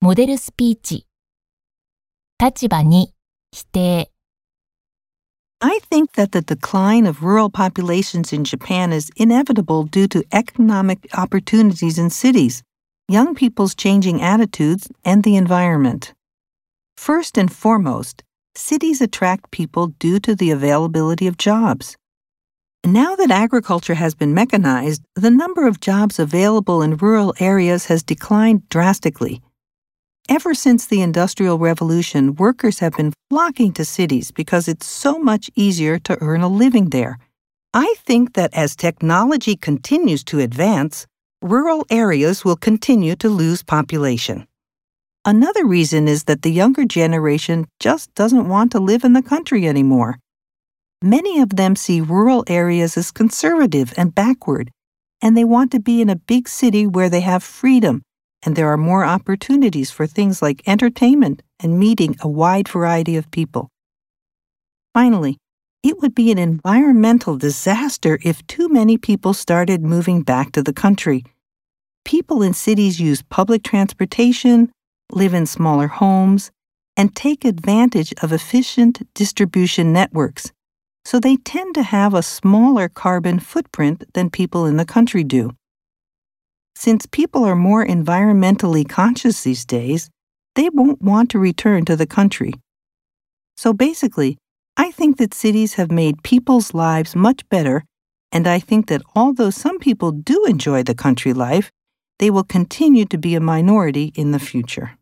モデルスピーチ。立場に否定。 I think that the decline of rural populations in Japan is inevitable due to economic opportunities in cities, young people's changing attitudes, and the environment. First and foremost, cities attract people due to the availability of jobs. Now that agriculture has been mechanized, the number of jobs available in rural areas has declined drastically. Ever since the Industrial Revolution, workers have been flocking to cities because it's so much easier to earn a living there. I think that as technology continues to advance, rural areas will continue to lose population. Another reason is that the younger generation just doesn't want to live in the country anymore. Many of them see rural areas as conservative and backward, and they want to be in a big city where they have freedom and there are more opportunities for things like entertainment and meeting a wide variety of people. Finally, it would be an environmental disaster if too many people started moving back to the country. People in cities use public transportation, live in smaller homes, and take advantage of efficient distribution networks, so they tend to have a smaller carbon footprint than people in the country do. Since people are more environmentally conscious these days, they won't want to return to the country. So basically, I think that cities have made people's lives much better, and I think that although some people do enjoy the country life, they will continue to be a minority in the future.